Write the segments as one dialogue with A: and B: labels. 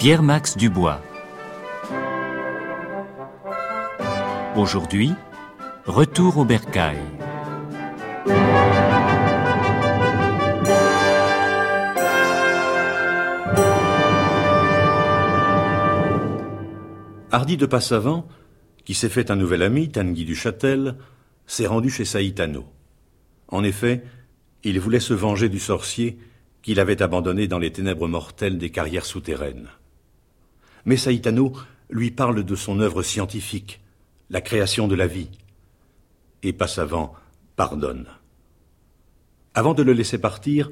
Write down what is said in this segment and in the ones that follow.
A: Pierre-Max Dubois. Aujourd'hui, retour au bercail.
B: Hardy de Passavant, qui s'est fait un nouvel ami, Tanguy du Châtel, s'est rendu chez Saïtano. En effet, il voulait se venger du sorcier qu'il avait abandonné dans les ténèbres mortelles des carrières souterraines. Mais Saïtano lui parle de son œuvre scientifique, la création de la vie. Et Passavant pardonne. Avant de le laisser partir,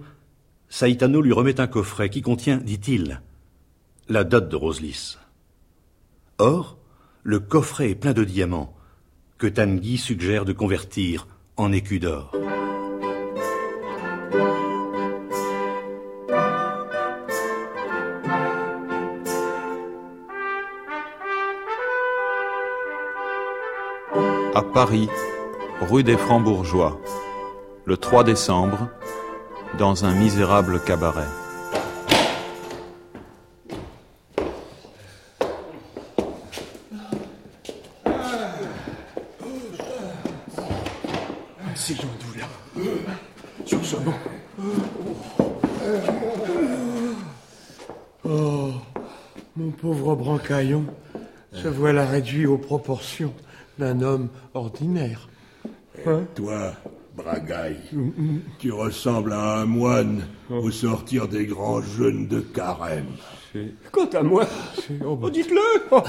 B: Saïtano lui remet un coffret qui contient, dit-il, la dot de Roselis. Or, le coffret est plein de diamants que Tanguy suggère de convertir en écus d'or.
C: À Paris, rue des Francs-Bourgeois, le 3 décembre, dans un misérable cabaret.
D: Oh, mon pauvre Brancaillon se voilà réduit aux proportions d'un homme ordinaire. Hein
E: Toi, Bragaille, tu ressembles à un moine au sortir des grands jeûnes de carême.
F: Quant à moi,
D: oh, bah,
F: oh, dites-le, oh,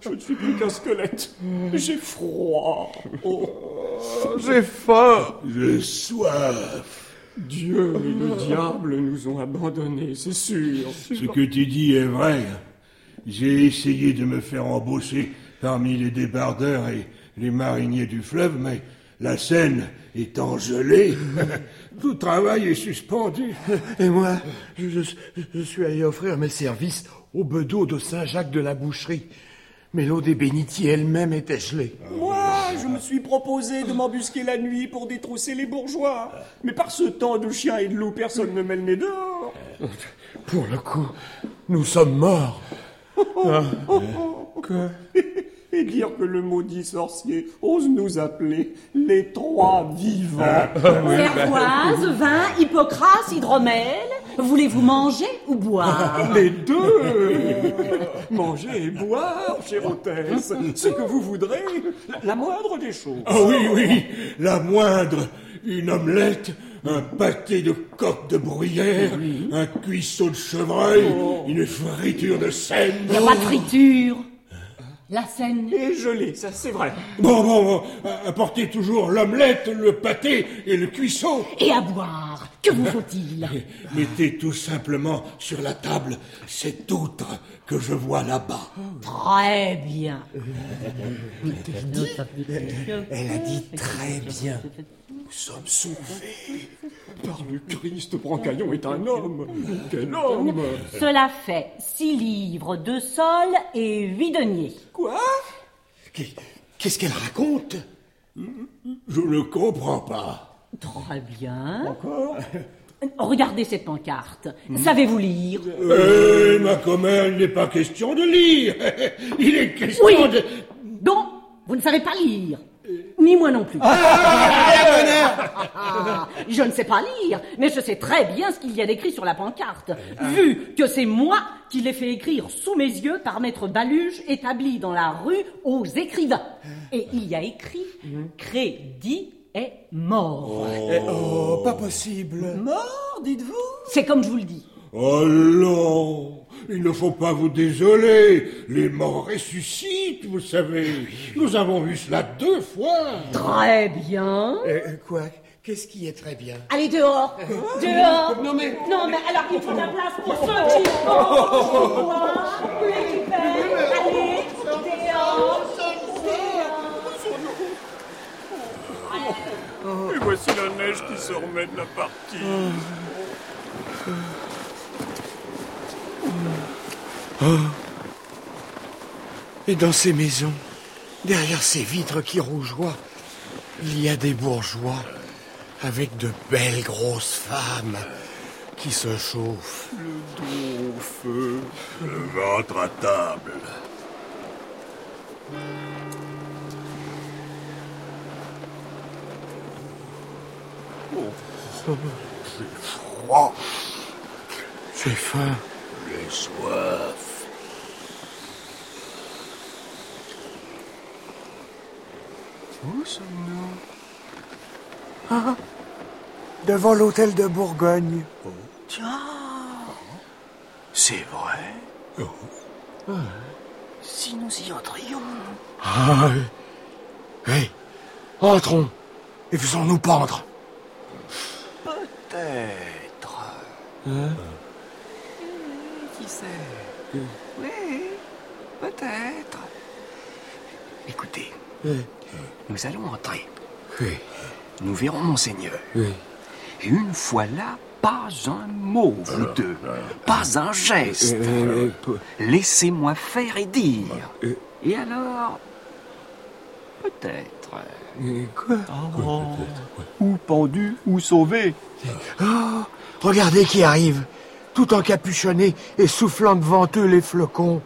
F: je ne suis plus qu'un squelette. J'ai froid. Oh,
D: J'ai faim.
E: J'ai soif.
F: Dieu et le diable nous ont abandonnés, c'est sûr.
E: Ce que tu dis est vrai. J'ai essayé de me faire embaucher parmi les débardeurs et les mariniers du fleuve, mais la Seine étant gelée, tout travail est suspendu.
D: Et moi, je, je- je suis allé offrir mes services au bedeau de Saint-Jacques de la Boucherie. Mais l'eau des bénitiers elle-même était gelée.
F: Moi, je me suis proposé de m'embusquer la nuit pour détrousser les bourgeois. Mais par ce temps de chiens et de loups, personne ne met le nez dehors.
D: Pour le coup, nous sommes morts. Hein Que-
F: Et dire que le maudit sorcier ose nous appeler les trois vivants.
G: Cervoise, vin, Hippocrate, hydromel. Voulez-vous manger ou boire
F: Les deux Manger et boire, chère hôtesse, ce que vous voudrez, la, la moindre des choses.
E: Ah oui, oui, la moindre. Une omelette, un pâté de coque de bruyère, un cuisseau de chevreuil, une friture de Seine.
G: Il n'y a pas de friture. La Seine.
F: Et gelé, ça c'est vrai.
E: Bon, bon, bon, apportez toujours l'omelette, le pâté et le cuisseau.
G: Et à boire. Que vous faut-il?
E: Mettez tout simplement sur la table cette outre que je vois là-bas.
G: Très bien.
D: Elle a dit très bien.
E: Nous sommes sauvés.
F: Par le Christ, Brancaillon est un homme. Quel homme
G: Cela fait six livres de sol et huit deniers.
F: Quoi?
D: Qu'est- Qu'est-ce qu'elle raconte?
E: Je ne comprends pas.
G: Très bien. Encore? Regardez cette pancarte. Savez-vous lire?
E: Eh, ma commère, il n'est pas question de lire. Il est question
G: Oui.
E: de...
G: Donc, vous ne savez pas lire. Ni moi non plus. Ah, je ne sais pas lire, mais je sais très bien ce qu'il y a d'écrit sur la pancarte, vu que c'est moi qui l'ai fait écrire sous mes yeux par maître Baluge, établi dans la rue aux écrivains. Et il y a écrit Crédit est mort.
D: Oh, pas possible.
F: Mort, dites-vous
G: C'est comme je vous le dis.
E: Oh non Il ne faut pas vous désoler. Les morts ressuscitent, vous savez. Nous avons vu cela deux fois.
G: Très bien.
D: Euh, quoi? Qu'est-ce qui est très bien?
G: Allez dehors Dehors
D: Non mais...
G: Non, mais alors il faut de la place pour ceux qui vont récupérer. Allez, dehors
F: Et voici la neige qui se remet de la partie.
D: Et dans ces maisons, derrière ces vitres qui rougeoient, il y a des bourgeois avec de belles grosses femmes qui se chauffent.
F: Le dos au feu.
E: Le ventre à table.
D: Oh, j'ai faim.
E: J'ai soif.
D: Où sommes-nous? Ah, devant l'hôtel de Bourgogne.
H: Tiens, c'est vrai? Si nous y entrions.
D: Ah, oui. Oui. Entrons et faisons-nous pendre.
H: Peut-être. Sait Oui, peut-être. Écoutez, nous allons entrer.
D: Oui,
H: Nous verrons Monseigneur.
D: oui.
H: Et une fois là, pas un mot, vous deux. Pas un geste. Laissez-moi faire et dire. Et alors, peut-être.
D: Quoi?
F: Ou pendu, ou sauvé.
D: Oh, Regardez qui arrive, tout encapuchonné et soufflant devant eux les flocons.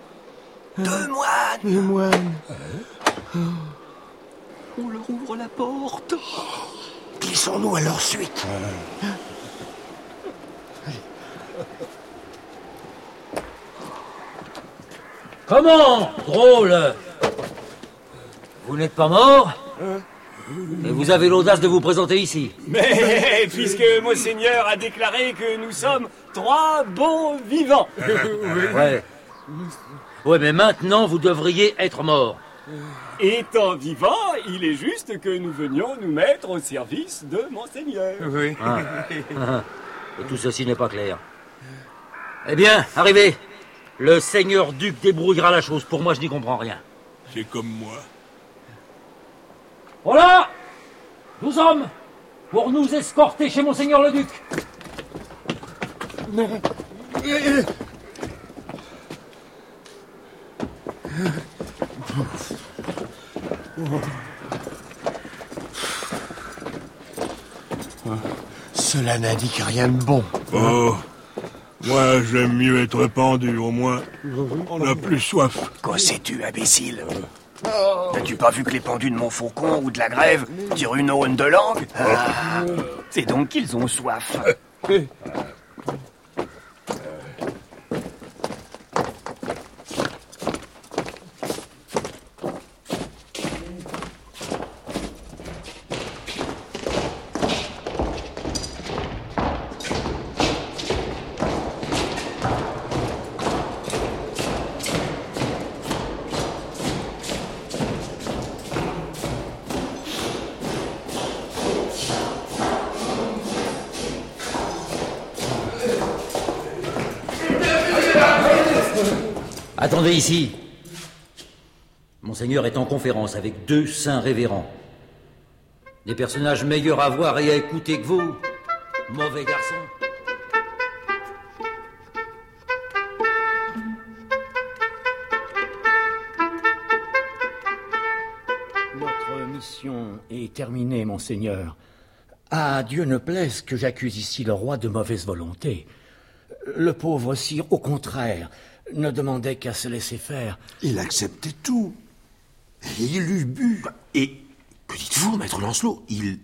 H: Deux moines
D: Les moines.
H: On leur ouvre la porte.
D: Glissons-nous à leur suite.
I: Comment Drôle? Vous n'êtes pas mort? Et vous avez l'audace de vous présenter ici
F: Mais puisque Monseigneur a déclaré que nous sommes trois bons vivants.
I: Ouais. Ouais, mais maintenant vous devriez être mort.
F: Étant vivant, il est juste que nous venions nous mettre au service de Monseigneur.
I: Et tout ceci n'est pas clair. Eh bien, arrivez Le seigneur duc débrouillera la chose. Pour moi, je n'y comprends rien.
E: C'est comme moi.
I: Voilà Douze hommes Pour nous escorter chez Monseigneur le duc
D: Cela n'indique rien de bon.
E: Oh, moi j'aime mieux être pendu, au moins. On a plus soif.
H: Qu'en sais-tu, imbécile? N'as-tu pas vu que les pendus de Montfaucon ou de la Grève tirent une aune de langue? Ah, C'est donc qu'ils ont soif.
I: Attendez ici. Monseigneur est en conférence avec deux saints révérends. Des personnages meilleurs à voir et à écouter que vous. Mauvais garçon.
J: Notre mission est terminée, monseigneur. À Dieu ne plaise que j'accuse ici le roi de mauvaise volonté. Le pauvre sire, au contraire, ne demandait qu'à se laisser faire.
K: Il acceptait tout. Et il eut bu.
L: Et que dites-vous, maître Lancelot Il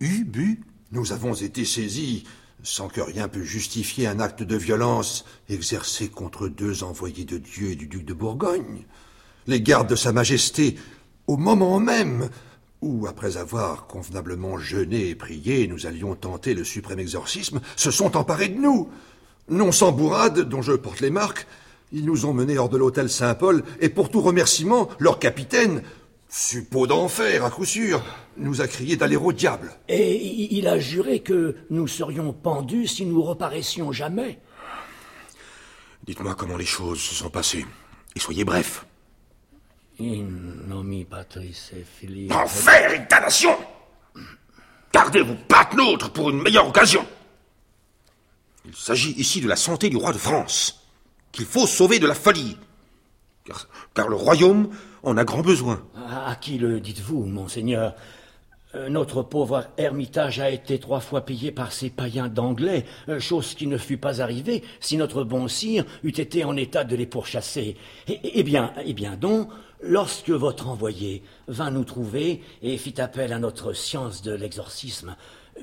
L: eut bu
K: Nous avons été saisis sans que rien pût justifier un acte de violence exercé contre deux envoyés de Dieu et du duc de Bourgogne. Les gardes de Sa Majesté, au moment même où, après avoir convenablement jeûné et prié, nous allions tenter le suprême exorcisme, se sont emparés de nous. Non sans bourrade, dont je porte les marques, ils nous ont menés hors de l'hôtel Saint-Paul, et pour tout remerciement, leur capitaine, Suppôt d'enfer, à coup sûr, nous a crié d'aller au diable.
J: Et il a juré que nous serions pendus si nous reparaissions jamais.
L: Dites-moi comment les choses se sont passées. Et soyez bref.
J: In nomi Patris et Filii.
L: Enfer et damnation Gardez vos pattes nôtres pour une meilleure occasion. Il s'agit ici de la santé du roi de France, qu'il faut sauver de la folie. Car, le royaume en a grand besoin.
J: À, qui le dites-vous, monseigneur? Euh, Notre pauvre ermitage a été trois fois pillé par ces païens d'anglais, euh, chose qui ne fut pas arrivée si notre bon sire eût été en état de les pourchasser. Eh, eh bien, eh bien donc, lorsque votre envoyé vint nous trouver et fit appel à notre science de l'exorcisme,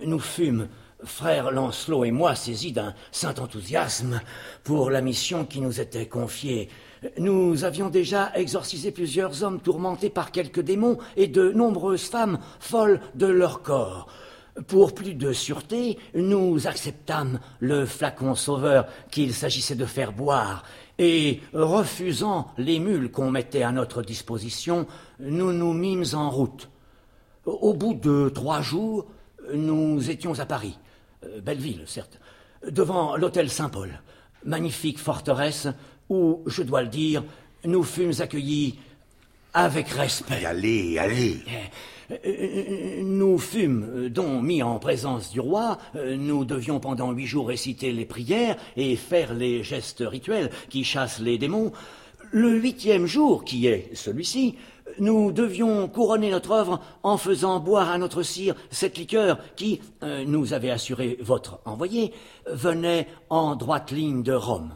J: nous fûmes, frère Lancelot et moi, saisis d'un saint enthousiasme pour la mission qui nous était confiée. Nous avions déjà exorcisé plusieurs hommes tourmentés par quelques démons et de nombreuses femmes folles de leur corps. Pour plus de sûreté, nous acceptâmes le flacon sauveur qu'il s'agissait de faire boire, et refusant les mules qu'on mettait à notre disposition, nous nous mîmes en route. Au bout de trois jours, nous étions à Paris, Euh, belle ville, certes, devant l'hôtel Saint-Paul, magnifique forteresse où, je dois le dire, nous fûmes accueillis avec respect.
L: Allez, allez.
J: Euh, Nous fûmes euh, donc mis en présence du roi, nous devions pendant huit jours réciter les prières et faire les gestes rituels qui chassent les démons. Le huitième jour, qui est celui-ci, nous devions couronner notre œuvre en faisant boire à notre sire cette liqueur qui, euh, nous avait assuré votre envoyé, venait en droite ligne de Rome.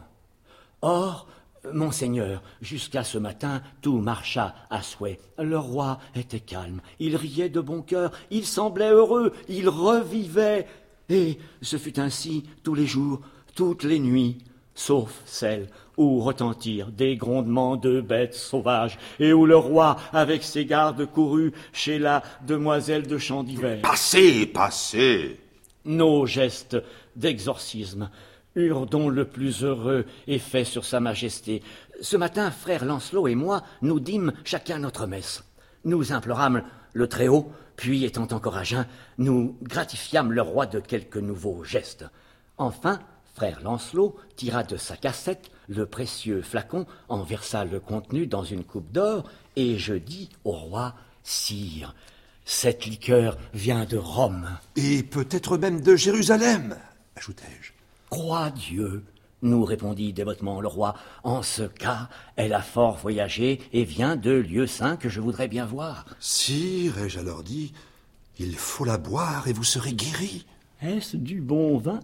J: Or, Monseigneur, jusqu'à ce matin, tout marcha à souhait. Le roi était calme, il riait de bon cœur, il semblait heureux, il revivait. Et ce fut ainsi tous les jours, toutes les nuits, sauf celles où retentirent des grondements de bêtes sauvages, et où le roi, avec ses gardes, courut chez la demoiselle de champ d'hiver.
L: Passez, passez.
J: Nos gestes d'exorcisme eurent donc le plus heureux effet sur Sa Majesté. Ce matin, frère Lancelot et moi, nous dîmes chacun notre messe. Nous implorâmes le Très-Haut, puis, étant encore à jeun, nous gratifiâmes le roi de quelques nouveaux gestes. Enfin, frère Lancelot tira de sa cassette le précieux flacon, en versa le contenu dans une coupe d'or, et je dis au roi, Sire, cette liqueur vient de Rome.
K: Et peut-être même de Jérusalem, ajoutai-je.
J: Croix Dieu, nous répondit dévotement le roi. En ce cas, elle a fort voyagé et vient de lieux saints que je voudrais bien voir.
K: Sire, ai-je alors dit, il faut la boire et vous serez guéri.
J: Est-ce du bon vin?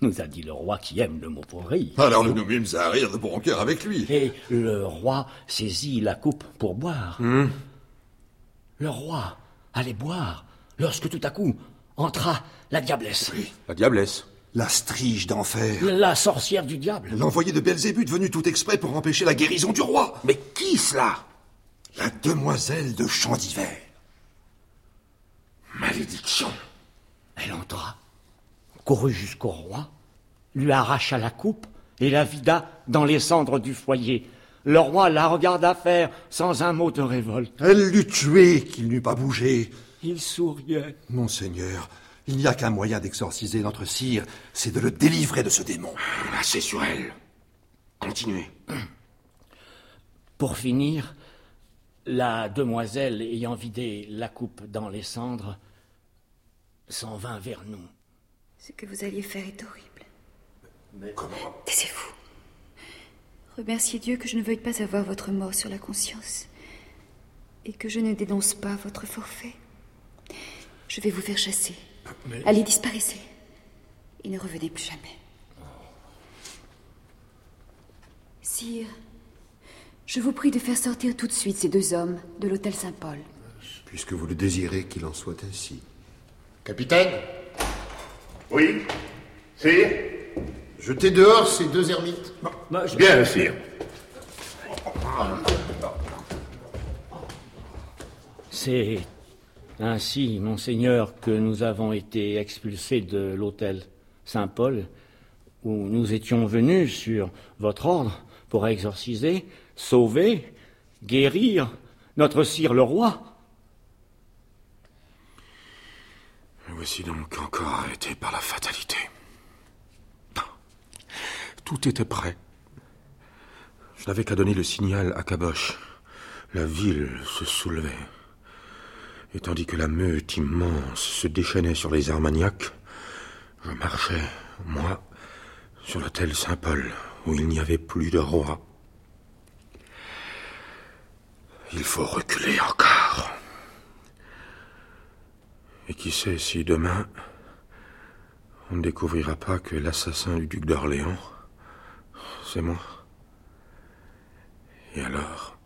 J: Nous a dit le roi qui aime le mot pour rire.
K: Alors nous nous mîmes à rire de bon cœur avec lui.
J: Et le roi saisit la coupe pour boire.
K: Hum.
J: Le roi allait boire lorsque tout à coup entra la diablesse.
L: La diablesse.
K: La strige d'enfer.
J: La sorcière du diable.
K: L'envoyé de Belzébuth venu tout exprès pour empêcher la guérison du roi.
L: Mais qui cela?
K: La demoiselle de champ d'hiver.
L: Malédiction.
J: Elle entra, courut jusqu'au roi, lui arracha la coupe et la vida dans les cendres du foyer. Le roi la regarda faire sans un mot de révolte.
K: Elle l'eut tué qu'il n'eût pas bougé.
J: Il souriait.
K: Monseigneur, il n'y a qu'un moyen d'exorciser notre sire, c'est de le délivrer de ce démon.
L: Assez sur elle. Continuez.
J: Pour finir, la demoiselle, ayant vidé la coupe dans les cendres, s'en vint vers nous.
M: Ce que vous alliez faire est horrible.
K: Mais comment?
M: Taisez-vous. Remerciez Dieu que je ne veuille pas avoir votre mort sur la conscience et que je ne dénonce pas votre forfait. Je vais vous faire chasser.
D: Mais-
M: Allez, disparaissez. Et ne revenez plus jamais. Sire, je vous prie de faire sortir tout de suite ces deux hommes de l'hôtel Saint-Paul.
N: Puisque vous le désirez qu'il en soit ainsi.
O: Capitaine? Oui Sire Jetez dehors ces deux ermites.
N: Bien, sire.
J: C'est ainsi, monseigneur, que nous avons été expulsés de l'hôtel Saint-Paul, où nous étions venus sur votre ordre pour exorciser, sauver, guérir notre sire le roi.
L: Voici donc encore arrêté par la fatalité. Tout était prêt. Je n'avais qu'à donner le signal à Caboche. La ville se soulevait. Et tandis que la meute immense se déchaînait sur les Armagnacs, je marchais, moi, sur l'hôtel Saint-Paul, où il n'y avait plus de roi. Il faut reculer encore. Et qui sait si demain, on ne découvrira pas que l'assassin du duc d'Orléans, c'est moi. Et alors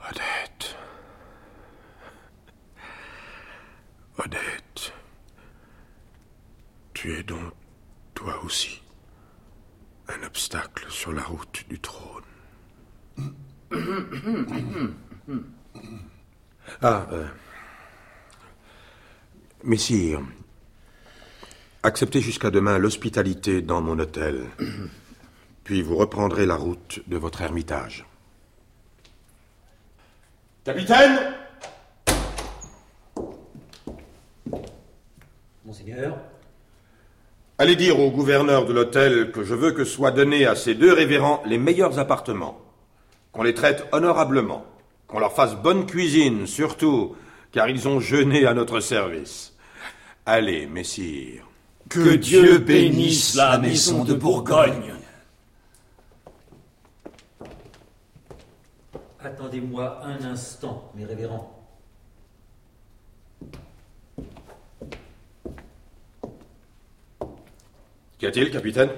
L: Odette. Odette. Tu es donc, toi aussi, un obstacle sur la route du trône. Ah, euh, Messire, acceptez jusqu'à demain l'hospitalité dans mon hôtel, puis vous reprendrez la route de votre ermitage. Capitaine!
I: Monseigneur.
L: Allez dire au gouverneur de l'hôtel que je veux que soient donnés à ces deux révérends les meilleurs appartements, qu'on les traite honorablement, qu'on leur fasse bonne cuisine, surtout, car ils ont jeûné à notre service. Allez, messire.
D: Que Dieu bénisse la maison de Bourgogne.
I: Attendez-moi un instant, mes révérends.
L: Qu'y a-t-il, capitaine?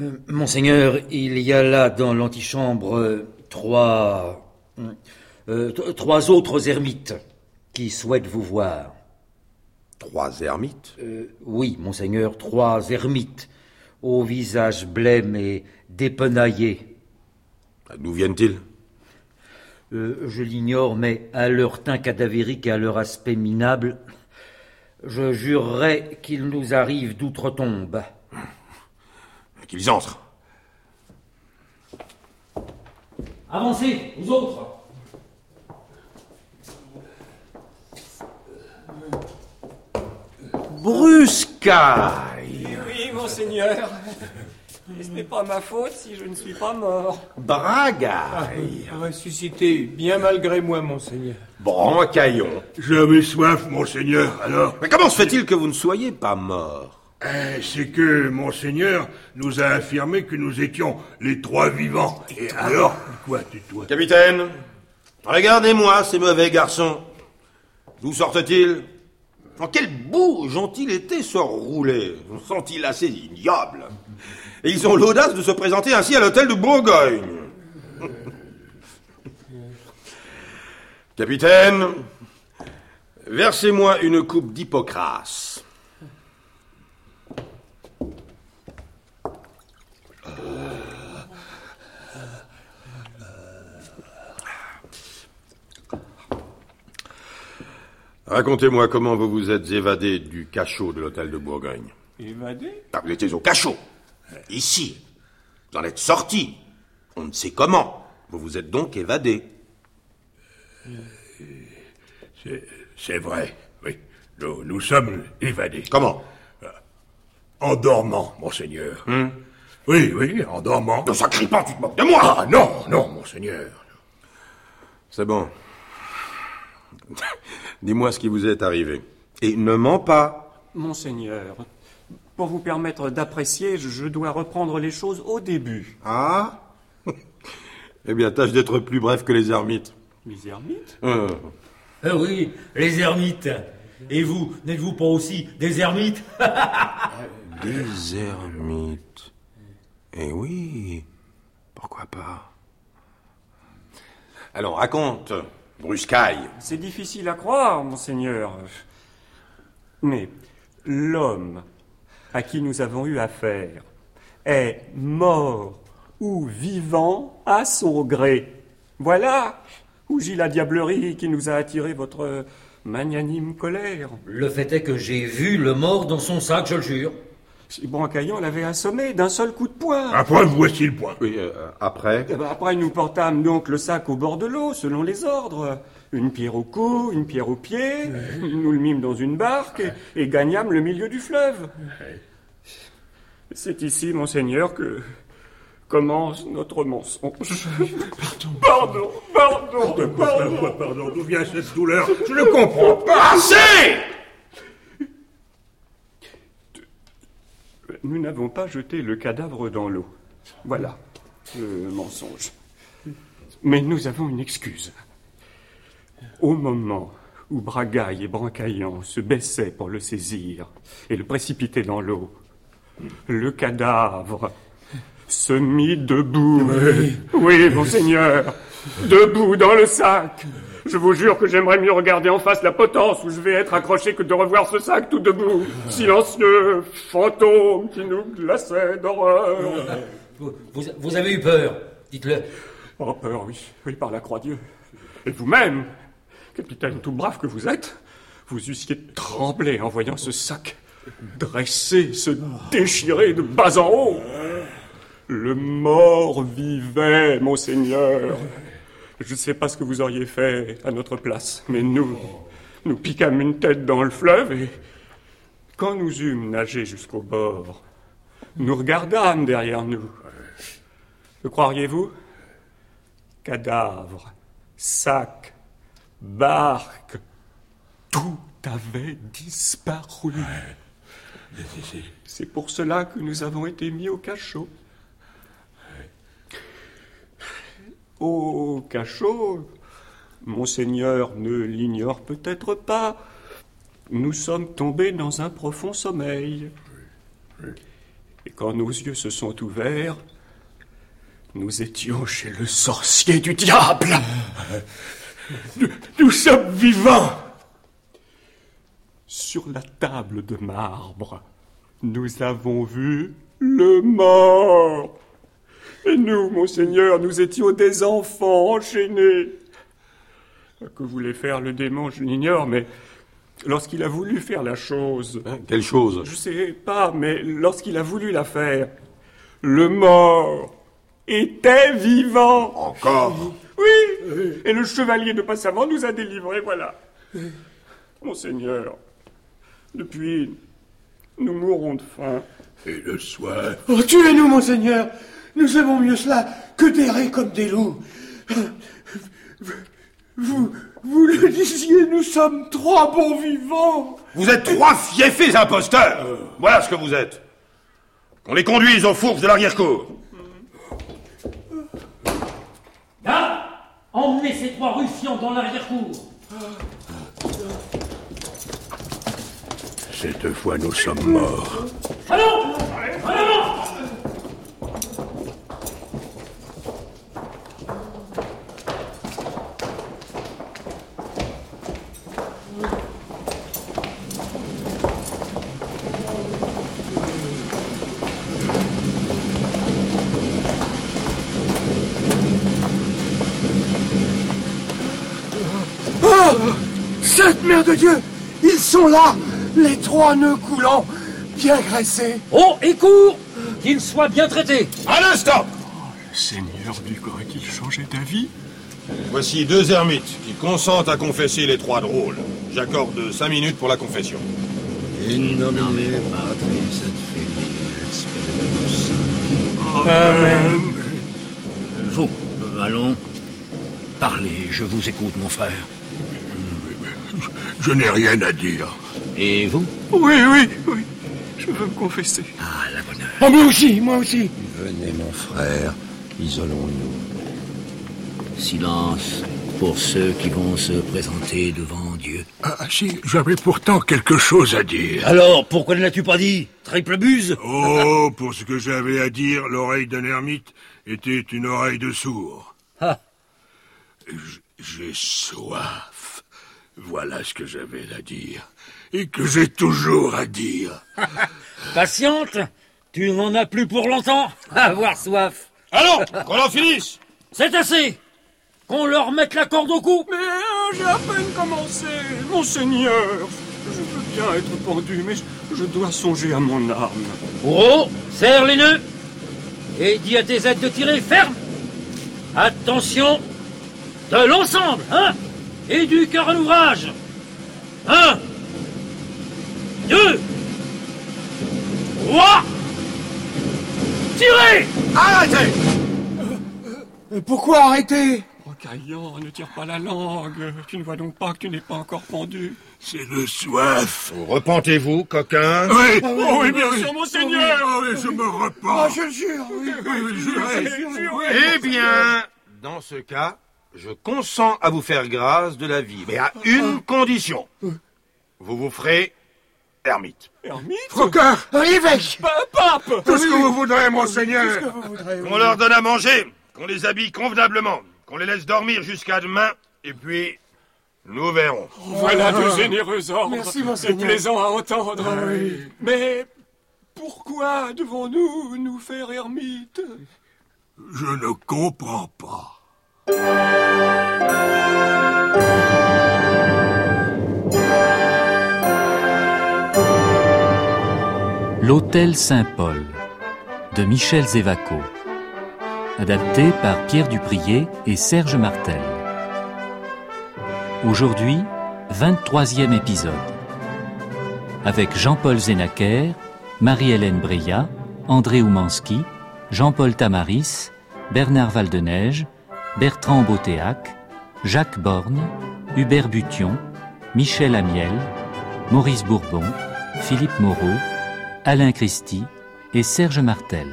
I: Euh, Monseigneur, il y a là dans l'antichambre euh, trois. Euh, trois autres ermites qui souhaitent vous voir.
L: Trois ermites?
I: Euh, Oui, Monseigneur, trois ermites, au visage blême et dépenaillé.
L: D'où viennent-ils?
I: Euh, Je l'ignore, mais à leur teint cadavérique et à leur aspect minable, je jurerais qu'ils nous arrivent d'outre-tombe.
L: Qu'ils entrent.
I: Avancez, vous autres
J: Bruscaille
F: Oui, monseigneur. Et ce n'est pas ma faute si je ne suis pas mort.
J: Bragaille
D: Ressuscité, bien malgré moi, monseigneur.
L: Brancaillon.
E: J'avais soif, monseigneur, alors.
L: Mais comment se fait-il que vous ne soyez pas mort?
E: Eh, C'est que monseigneur nous a affirmé que nous étions les trois vivants. Et alors Quoi, tais-toi
L: Capitaine, regardez-moi ces mauvais garçons. D'où sortent-ils? En quel bouge ont-ils été se rouler Sont-ils assez ignobles Et ils ont l'audace de se présenter ainsi à l'hôtel de Bourgogne. Capitaine, versez-moi une coupe d'Hippocrate. Racontez-moi comment vous vous êtes évadé du cachot de l'hôtel de Bourgogne.
F: Évadé?
L: Ah, vous étiez au cachot. Ici. Vous en êtes sorti. On ne sait comment. Vous vous êtes donc évadé.
E: C'est- C'est vrai, oui. Nous, nous sommes évadés.
L: Comment?
E: En dormant, monseigneur.
L: Hmm
E: Oui, oui, en dormant.
L: Ne ça crie pas, tu te moques de moi
E: Ah non, non, monseigneur.
L: C'est bon. Dis-moi ce qui vous est arrivé. Et ne mens pas.
F: Monseigneur, pour vous permettre d'apprécier, je- dois reprendre les choses au début.
L: Ah Eh bien, tâche d'être plus bref que les ermites.
F: Les ermites?
L: Euh,
I: Ah oui, les ermites. Et vous, n'êtes-vous pas aussi des ermites?
L: Des ermites. Eh oui, pourquoi pas Allons, raconte, bruscaille.
F: C'est difficile à croire, monseigneur. Mais l'homme à qui nous avons eu affaire est mort ou vivant à son gré. Voilà où gît la diablerie qui nous a attiré votre magnanime colère.
I: Le fait est que j'ai vu le mort dans son sac, je le jure.
F: Si Brancaillon l'avait assommé d'un seul coup de poing.
E: Après, voici le point.
B: Oui, euh, après.
F: Eh ben, après, nous portâmes donc le sac au bord de l'eau, selon les ordres. Une pierre au cou, une pierre au pied. Nous le mîmes dans une barque et, et gagnâmes le milieu du fleuve. C'est ici, monseigneur, que commence notre mensonge. Pardon, pardon,
E: Pardon, pardon, pardon, d'où vient cette douleur? Je ne comprends pas.
L: Assez
F: Nous n'avons pas jeté le cadavre dans l'eau. Voilà le mensonge. Mais nous avons une excuse. Au moment où Bragaille et Brancaillan se baissaient pour le saisir et le précipiter dans l'eau, le cadavre se mit debout. Oui. monseigneur, debout dans le sac. Je vous jure que j'aimerais mieux regarder en face la potence où je vais être accroché que de revoir ce sac tout debout, silencieux, fantôme qui nous glaçait d'horreur.
I: Vous, vous- vous avez eu peur, dites-le.
F: Oh, peur, oui, oui, par la croix Dieu. Et vous-même, capitaine tout brave que vous êtes, vous eussiez tremblé en voyant ce sac dressé, se déchirer de bas en haut. Le mort vivait, monseigneur. Je ne sais pas ce que vous auriez fait à notre place, mais nous, nous piquâmes une tête dans le fleuve et quand nous eûmes nagé jusqu'au bord, nous regardâmes derrière nous. Que croiriez-vous? Cadavre, sac, barque, tout avait disparu. C'est pour cela que nous avons été mis au cachot. Au cachot, monseigneur ne l'ignore peut-être pas, nous sommes tombés dans un profond sommeil. Et quand nos yeux se sont ouverts, nous étions chez le sorcier du diable. Nous, nous sommes vivants. Sur la table de marbre, nous avons vu le mort. Et nous, monseigneur, nous étions des enfants enchaînés. Que voulait faire le démon, je l'ignore, mais lorsqu'il a voulu faire la chose.
B: Quelle chose?
F: Je sais pas, mais lorsqu'il a voulu la faire, le mort était vivant.
L: Encore?
F: Oui, et le chevalier de Passavant nous a délivrés, voilà. Monseigneur, depuis, nous mourrons de faim.
E: Et de soif.
D: Oh, tuez-nous, monseigneur Nous aimons mieux cela que d'errer comme des loups. Vous, vous le disiez, nous sommes trois bons vivants.
L: Vous êtes trois fiefés imposteurs Voilà ce que vous êtes. Qu'on les conduise aux fourches de l'arrière-cour.
I: Là, emmenez ces trois ruffians dans l'arrière-cour.
E: Cette fois, nous sommes morts.
I: Allons Allons
D: de Dieu Ils sont là Les trois nœuds coulants, bien graissés.
I: Oh, et cours Qu'ils soient bien traités
L: Un instant
F: Seigneur du qu'il changeait d'avis
L: Voici deux ermites qui consentent à confesser les trois drôles. J'accorde cinq minutes pour la confession.
J: In nomine Patris et Filii et Spiritus
D: Amen.
J: Vous, allons. Parlez, je vous écoute, mon frère.
E: Je n'ai rien à dire.
J: Et vous
F: Oui, oui, oui. Je veux me confesser.
J: Ah, la bonne heure.
D: Oh, moi aussi, moi aussi.
J: Venez, mon frère, isolons-nous. Silence pour ceux qui vont se présenter devant Dieu.
E: Ah, si, j'avais pourtant quelque chose à dire.
J: Alors, pourquoi ne l'as-tu pas dit? Triple buse
E: Oh, pour ce que j'avais à dire, l'oreille d'un ermite était une oreille de sourd.
J: Ah.
E: J'ai soif. Voilà ce que j'avais à dire. Et que j'ai toujours à dire.
I: Patiente Tu n'en as plus pour longtemps Avoir soif
L: Allons, qu'on en finisse
I: C'est assez Qu'on leur mette la corde au cou
F: Mais euh, j'ai à peine commencé, monseigneur. Je veux bien être pendu, mais je, dois songer à mon arme.
P: Bourreau, serre les nœuds et dis à tes aides de tirer ferme. Attention de l'ensemble, hein Et du cœur à l'ouvrage. Un, deux, trois, tirez
D: Arrêtez euh, Pourquoi arrêter?
F: Rocaillant, ne tire pas la langue. Tu ne vois donc pas que tu n'es pas encore pendu.
E: C'est le soif.
L: Repentez-vous, coquin?
E: Oui,
F: oh, oui, bien sûr, monseigneur.
E: Oui, je me repens.
D: Ah, je jure, oui.
L: Eh bien, dans ce cas, je consens à vous faire grâce de la vie, mais à une condition. Vous vous ferez ermite.
F: Ermite
E: Frocard
D: Évêque
F: Pape
E: Tout ce que vous voudrez, monseigneur
L: Qu'on leur donne à manger, qu'on les habille convenablement, qu'on les laisse dormir jusqu'à demain, et puis nous verrons.
F: Voilà de généreux ordres.
D: Merci,
F: C'est plaisant à entendre.
E: Ah oui.
F: Mais pourquoi devons-nous nous faire ermite?
E: Je ne comprends pas.
I: L'Hôtel Saint-Paul de Michel Zévaco. Adapté par Pierre Duprier et Serge Martel. Aujourd'hui, 23e épisode. Avec Jean-Paul Zenaker, Marie-Hélène Breillat, André Oumanski, Jean-Paul Tamaris, Bernard Valdeneige, Bertrand Botéac, Jacques Borne, Hubert Bution, Michel Amiel, Maurice Bourbon, Philippe Moreau, Alain Christie et Serge Martel.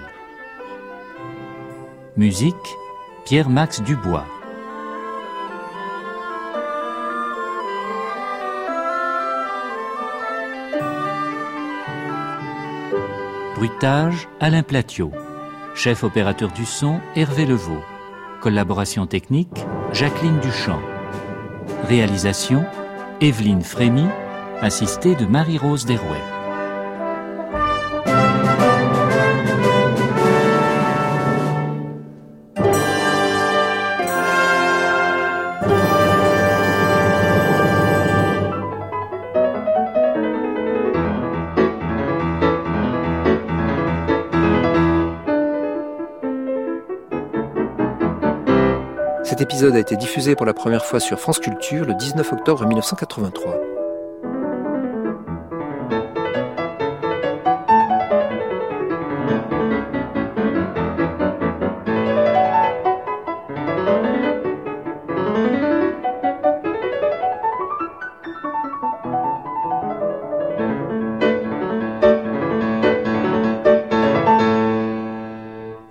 I: Musique Pierre-Max Dubois. Bruitage Alain Platiot. Chef opérateur du son Hervé Levaux. Collaboration technique Jacqueline Duchamp. Réalisation Evelyne Frémy, assistée de Marie-Rose Derouet.
Q: Épisode a été diffusé pour la première fois sur France Culture le 19 octobre 1983.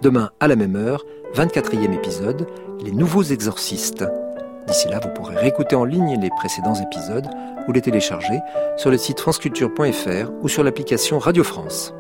Q: Demain, à la même heure, 24e épisode, Les Nouveaux Exorcistes. D'ici là, vous pourrez réécouter en ligne les précédents épisodes ou les télécharger sur le site franceculture.fr ou sur l'application Radio France.